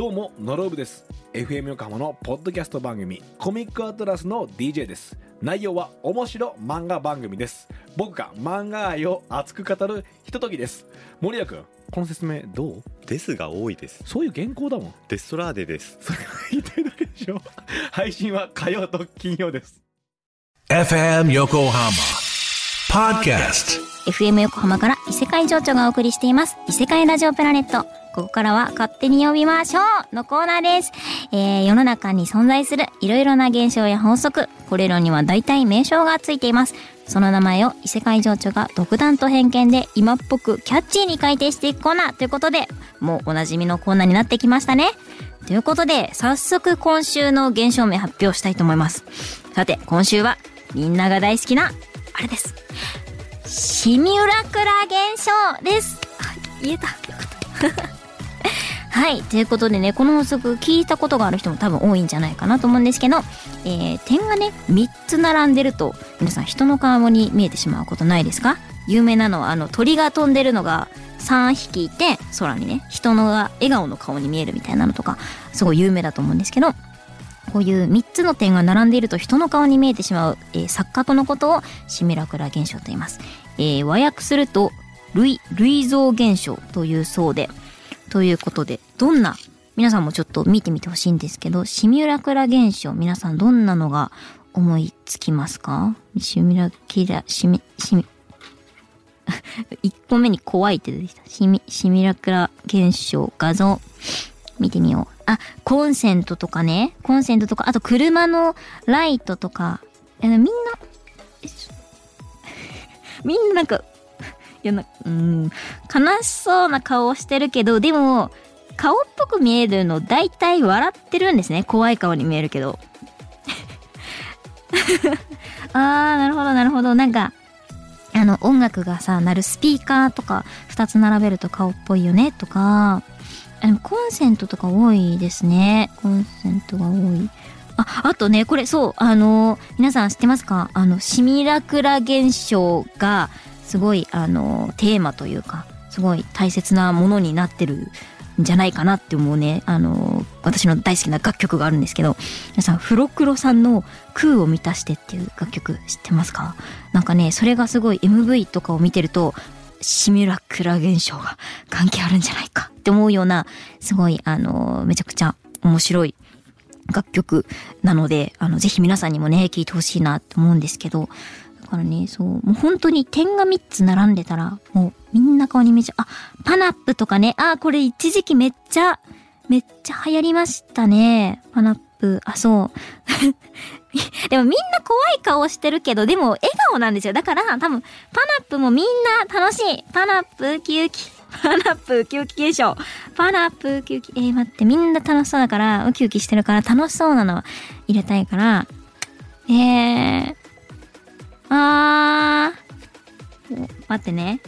どうもノロブです。FM 横浜のポッドキャスト番組コミックアトラスの DJ です。内容は面白漫画番組です。僕が漫画愛を熱く語るひとときです。森谷君この説明どう？ですが多いです。そういう原稿だもん。デストラーデです。それが 言いたいだけでしょ。配信は火曜と金曜です。FM Yokohama Podcast FM 横浜から異世界情緒がお送りしています。異世界ラジオプラネットここからは勝手に呼びましょうのコーナーです。えー、世の中に存在するいろいろな現象や法則、これらには大体名称がついています。その名前を異世界情緒が独断と偏見で今っぽくキャッチーに改定していくコーナーということで、もうおなじみのコーナーになってきましたね。ということで、早速今週の現象名発表したいと思います。さて、今週はみんなが大好きな、あれです。シミュラクラ現象です。あ言えた。よかった。はい。ということでね、この法則聞いたことがある人も多分多いんじゃないかなと思うんですけど、えー、点がね、3つ並んでると、皆さん人の顔に見えてしまうことないですか？有名なのは、あの、鳥が飛んでるのが3匹いて、空にね、人のが笑顔の顔に見えるみたいなのとか、すごい有名だと思うんですけど、こういう3つの点が並んでいると人の顔に見えてしまう、えー、錯覚のことをシミラクラ現象と言います。えー、和訳すると、類、類像現象というそうで、ということで、どんな、皆さんもちょっと見てみてほしいんですけど、シミュラクラ現象、皆さんどんなのが思いつきますか？シミュラキラ、シミ、シミ、1個目に怖いって出てきた。シミ、シミュラクラ現象、画像、見てみよう。あ、コンセントとかね。コンセントとか、あと車のライトとか。みんな、みんななんか、やな、うん、悲しそうな顔をしてるけど、でも、顔っぽく見えるの大体笑ってるんですね。怖い顔に見えるけど。あー、なるほど、なるほど。なんか、あの、音楽がさ、鳴るスピーカーとか、二つ並べると顔っぽいよね、とか、あの、コンセントとか多いですね。コンセントが多い。あ、あとね、これ、そう、あの、皆さん知ってますか？あの、シミラクラ現象が、すごいあのテーマというかすごい大切なものになってるんじゃないかなって思うね。あの私の大好きな楽曲があるんですけど皆さんフロクロさんの「空を満たして」っていう楽曲知ってますか？なんかねそれがすごい MV とかを見てるとシミュラクラ現象が 関係あるんじゃないかって思うようなすごいあのめちゃくちゃ面白い楽曲なのであのぜひ皆さんにもね聴いてほしいなって思うんですけどからね、そう。もう本当に点が3つ並んでたら、もうみんな顔に見ちゃう。あ、パナップとかね。あ、これ一時期めっちゃ、めっちゃ流行りましたね。パナップ。あ、そう。でもみんな怖い顔してるけど、でも笑顔なんですよ。だから多分、パナップもみんな楽しい。パナップウキウキ。パナップウキウキ現象。パナップウキウキ。えー、待って、みんな楽しそうだから、ウキウキしてるから楽しそうなの入れたいから、えー、あー。待ってね。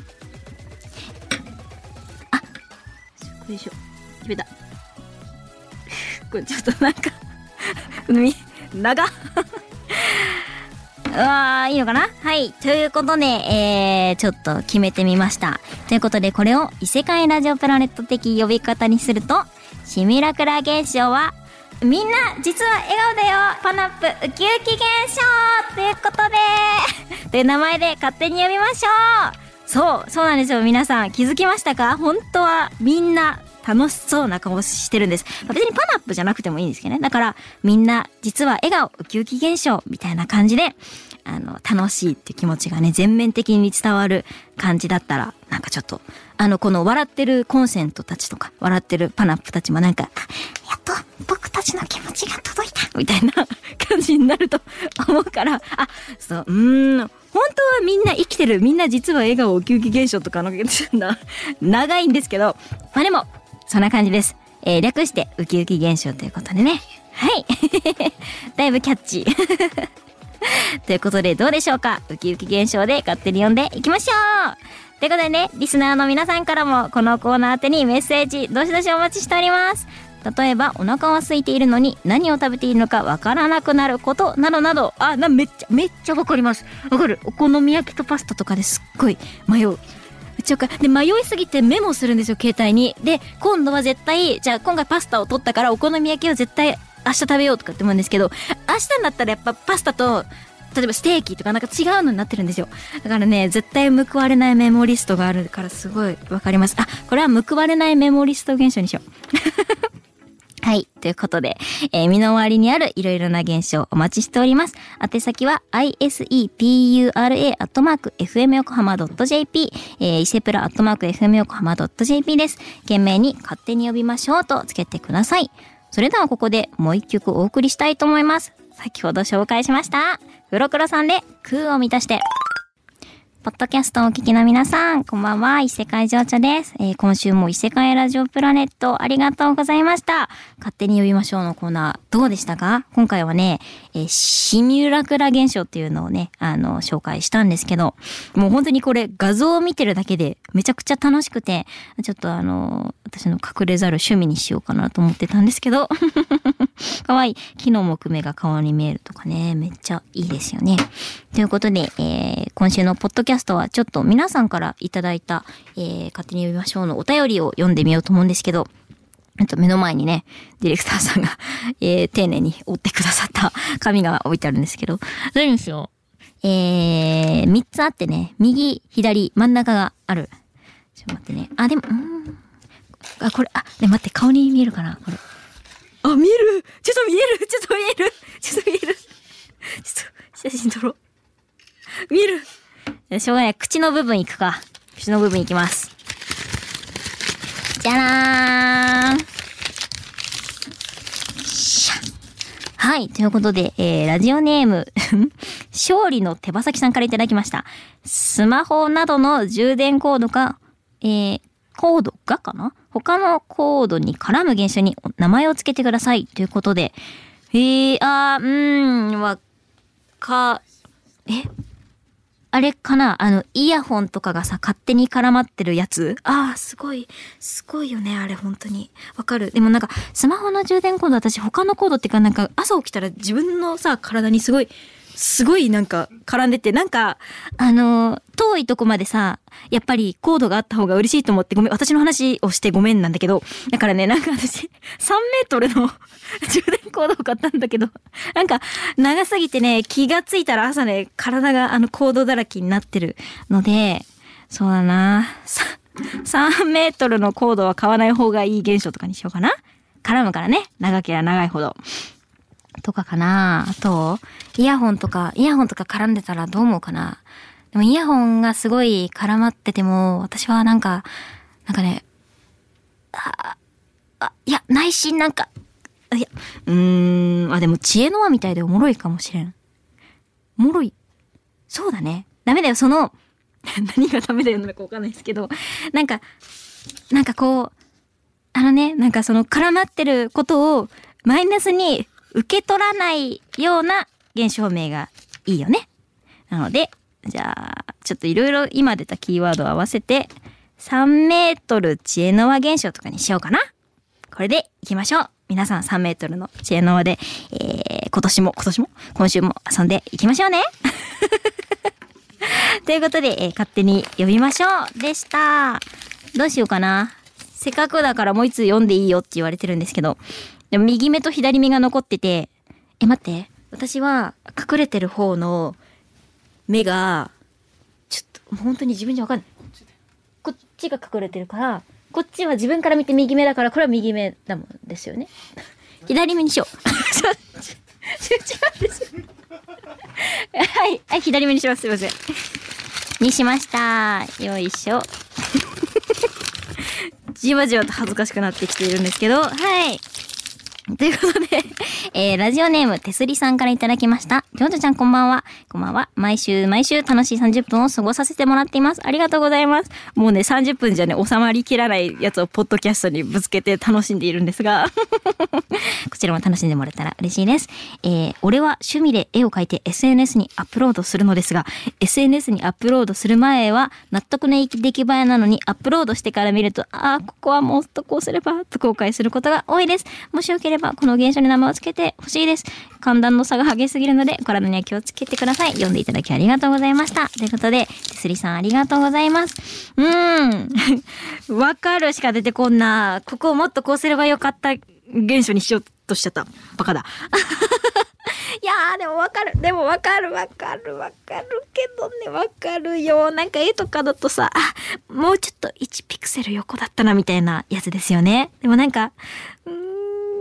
あよいしょ。決めた。これちょっとなんかみ、長 うわー、いいのかな？はい。ということで、えー、ちょっと決めてみました。ということで、これを異世界ラジオプラネット的呼び方にすると、シミュラクラ現象はみんな実は笑顔だよパナップウキウキ現象ということでという名前で勝手に呼びましょうそうそうなんですよ皆さん気づきましたか？本当はみんな楽しそうな顔してるんです。別にパナップじゃなくてもいいんですけどね。だからみんな実は笑顔ウキウキ現象みたいな感じであの楽しいって気持ちがね全面的に伝わる感じだったらなんかちょっとあのこの笑ってるコンセントたちとか笑ってるパナップたちもなんかと僕たちの気持ちが届いたみたいな感じになると 思うから、あ、そう、うん、本当はみんな生きてる。みんな実は笑顔ウキウキ現象とかの、な、長いんですけど、まあでも、そんな感じです。えー、略してウキウキ現象ということでね。はい。だいぶキャッチー。ということでどうでしょうか？ウキウキ現象で勝手に読んでいきましょうということでね、リスナーの皆さんからもこのコーナー宛てにメッセージどしどしお待ちしております。例えばお腹は空いているのに何を食べているのかわからなくなることなどなど。あなめっちゃめっちゃわかります。わかる。お好み焼きとパスタとかですっごい迷う。ちょかで迷いすぎてメモするんですよ携帯に。で今度は絶対じゃあ今回パスタを取ったからお好み焼きを絶対明日食べようとかって思うんですけど明日になったらやっぱパスタと例えばステーキとかなんか違うのになってるんですよ。だからね絶対報われないメモリストがあるからすごいわかります。あこれは報われないメモリスト現象にしよう。はい。ということで、えー身の回りにあるいろいろな現象お待ちしております。宛先は isepura.fmyokohama.jp、えー、伊勢プラ .fmyokohama.jp です。懸命に勝手に呼びましょうとつけてください。それではここでもう一曲お送りしたいと思います。先ほど紹介しました。フロクロさんで空を満たして。ポッドキャストをお聞きの皆さん、こんばんは、異世界情緒です。えー今週も異世界ラジオプラネットありがとうございました。勝手に呼びましょうのコーナー、どうでしたか？今回はね、えーシミュラクラ現象っていうのをね、あの、紹介したんですけど、もう本当にこれ画像を見てるだけでめちゃくちゃ楽しくて、ちょっとあの、私の隠れざる趣味にしようかなと思ってたんですけど、かわいい木の木目が顔に見えるとかね、めっちゃいいですよね。ということで、えー今週のポッドキャストはちょっと皆さんからいただいた、えー勝手に呼びましょうのお便りを読んでみようと思うんですけど、えっと、目の前にね、ディレクターさんが、えー丁寧に折ってくださった紙が置いてあるんですけど、どれにしようえー、3つあってね、右、左、真ん中がある。ちょっと待ってね。あ、でも、うーん。あ、これ、あ、ね、待って、顔に見えるかなこれ。あ、見えるちょっと見える？ちょっと見える？ちょっと見える？ちょっと、写真撮ろう。見える？しょうがない。口の部分いくか。口の部分いきます。じゃらーん。はい。ということで、えー、ラジオネーム、勝利の手羽先さんからいただきました。スマホなどの充電コードか、えー、コードがかな？他のコードに絡む現象に名前をつけてください。ということで、えー、あー、うーん、わか、え？あれかな？あの、イヤホンとかがさ、勝手に絡まってるやつ？ああ、すごい、すごいよね、あれ、本当に。わかる。でもなんか、スマホの充電コード、私、他のコードっていうか、なんか、朝起きたら自分のさ、体にすごい、すごいなんか、絡んでて、なんか、あの遠いとこまでさ、やっぱりコードがあった方が嬉しいと思って、ごめん、私の話をしてごめんなんだけど、だからね、なんか私、3メートルの 充電コードを買ったんだけど、なんか、長すぎてね、気がついたら朝ね、体があのコードだらけになってるので、そうだな3メートルのコードは買わない方がいい現象とかにしようかな。絡むからね、長ければ長いほど。とかかなあと、イヤホンとか、イヤホンとか絡んでたらどう思うかなでもイヤホンがすごい絡まってても、私はなんか、なんかね、あ、あいや、内心なんか、いや、うーん、あ、でも知恵の輪みたいでおもろいかもしれん。おもろい。そうだね。ダメだよ、その、何がダメだよなのかわかんないですけど、なんか、なんかこう、あのね、なんかその絡まってることをマイナスに受け取らないような現象名がいいよね。なので、じゃあ、ちょっといろいろ今出たキーワードを合わせて、3メートル知恵の輪現象とかにしようかな。これで行きましょう。皆さん3メートルの知恵の輪で、えー、今年も、今年も、今週も遊んでいきましょうね。ということで、えー勝手に呼びましょうでした。どうしようかな。せっかくだからもう一つ読んでいいよって言われてるんですけど、でも右目と左目が残ってて、え、待って。私は隠れてる方の目が、ちょっと、もう本当に自分じゃわかんない。こっちが隠れてるから、こっちは自分から見て右目だから、これは右目だもんですよね。左目にしよう。違うんですよ。はい、はい、左目にします。すいません。にしました。よいしょ。じわじわと恥ずかしくなってきているんですけど、はい。ということで、えー、ラジオネーム、てすりさんからいただきました。ジョージョちゃんこんばんは。こんばんは。毎週毎週楽しい30分を過ごさせてもらっています。ありがとうございます。もうね、30分じゃね、収まりきらないやつをポッドキャストにぶつけて楽しんでいるんですが、こちらも楽しんでもらえたら嬉しいです。えー、俺は趣味で絵を描いて SNS にアップロードするのですが、SNS にアップロードする前は納得のいき出来栄えなのにアップロードしてから見ると、ああ、ここはもっとこうすれば、と後悔することが多いです。もしよけれれば、この現象に名前を付けてほしいです。寒暖の差が激しすぎるので、体には気をつけてください。読んでいただきありがとうございました。ということで、手すりさんありがとうございます。うーん。わかるしか出てこんな。ここをもっとこうすればよかった現象にしようとしちゃった。バカだ。いやーでもわかる。でもわかるわかるわかるけどね、わかるよ。なんか絵とかだとさ、もうちょっと1ピクセル横だったなみたいなやつですよね。でもなんか、うん、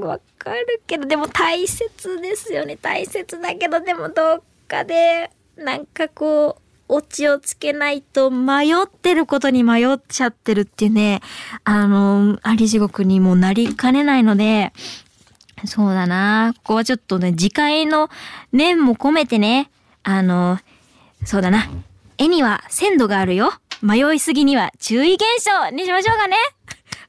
わかるけど、でも大切ですよね。大切だけど、でもどっかで、なんかこう、オチをつけないと迷ってることに迷っちゃってるっていうね、あの、あり地獄にもなりかねないので、そうだな。ここはちょっとね、次回の念も込めてね、あの、そうだな。絵には鮮度があるよ。迷いすぎには注意現象にしましょうかね。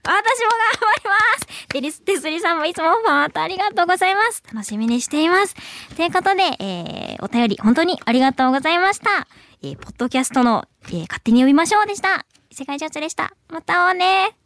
私も頑張りますテリステスリさんもいつもまたありがとうございます。楽しみにしています。ということで、えー、お便り本当にありがとうございました。えー、ポッドキャストの、えー、勝手に呼びましょうでした。世界ジャッジでした。また会おうね。